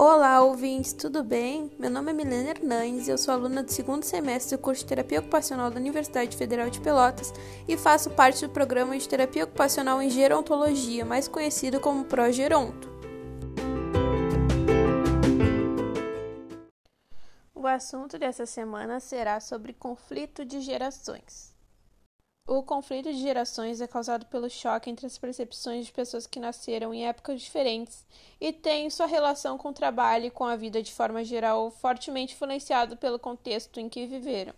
Olá, ouvintes, tudo bem? Meu nome é Milena Hernandes e eu sou aluna do segundo semestre do curso de Terapia Ocupacional da Universidade Federal de Pelotas e faço parte do programa de Terapia Ocupacional em Gerontologia, mais conhecido como Progeronto. O assunto dessa semana será sobre conflito de gerações. O conflito de gerações é causado pelo choque entre as percepções de pessoas que nasceram em épocas diferentes e têm sua relação com o trabalho e com a vida de forma geral fortemente influenciado pelo contexto em que viveram.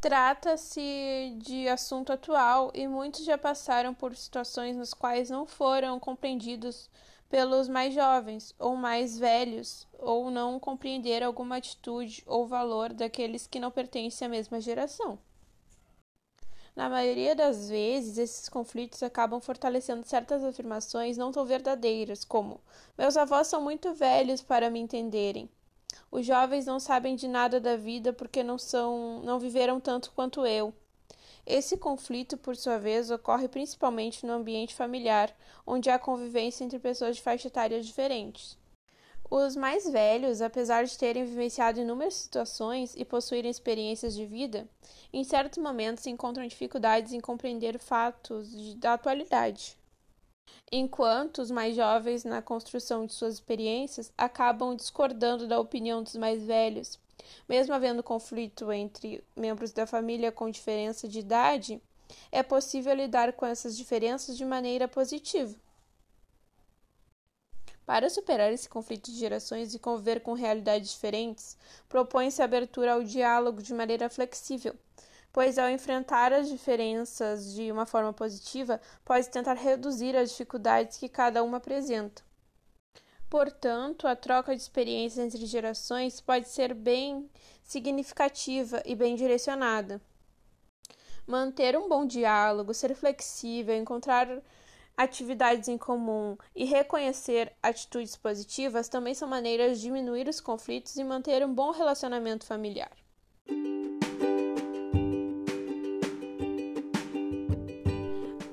Trata-se de assunto atual e muitos já passaram por situações nas quais não foram compreendidos pelos mais jovens ou mais velhos, ou não compreenderam alguma atitude ou valor daqueles que não pertencem à mesma geração. Na maioria das vezes, esses conflitos acabam fortalecendo certas afirmações não tão verdadeiras, como: meus avós são muito velhos para me entenderem. Os jovens não sabem de nada da vida porque não são, não viveram tanto quanto eu. Esse conflito, por sua vez, ocorre principalmente no ambiente familiar, onde há convivência entre pessoas de faixa etária diferentes. Os mais velhos, apesar de terem vivenciado inúmeras situações e possuírem experiências de vida, em certos momentos encontram dificuldades em compreender fatos da atualidade. Enquanto os mais jovens, na construção de suas experiências, acabam discordando da opinião dos mais velhos, mesmo havendo conflito entre membros da família com diferença de idade, é possível lidar com essas diferenças de maneira positiva. Para superar esse conflito de gerações e conviver com realidades diferentes, propõe-se a abertura ao diálogo de maneira flexível, pois ao enfrentar as diferenças de uma forma positiva, pode tentar reduzir as dificuldades que cada uma apresenta. Portanto, a troca de experiências entre gerações pode ser bem significativa e bem direcionada. Manter um bom diálogo, ser flexível, encontrar atividades em comum e reconhecer atitudes positivas também são maneiras de diminuir os conflitos e manter um bom relacionamento familiar.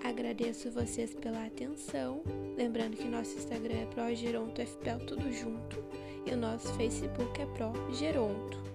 Agradeço vocês pela atenção. Lembrando que nosso Instagram é ProGerontoFPL tudo junto e o nosso Facebook é ProGeronto.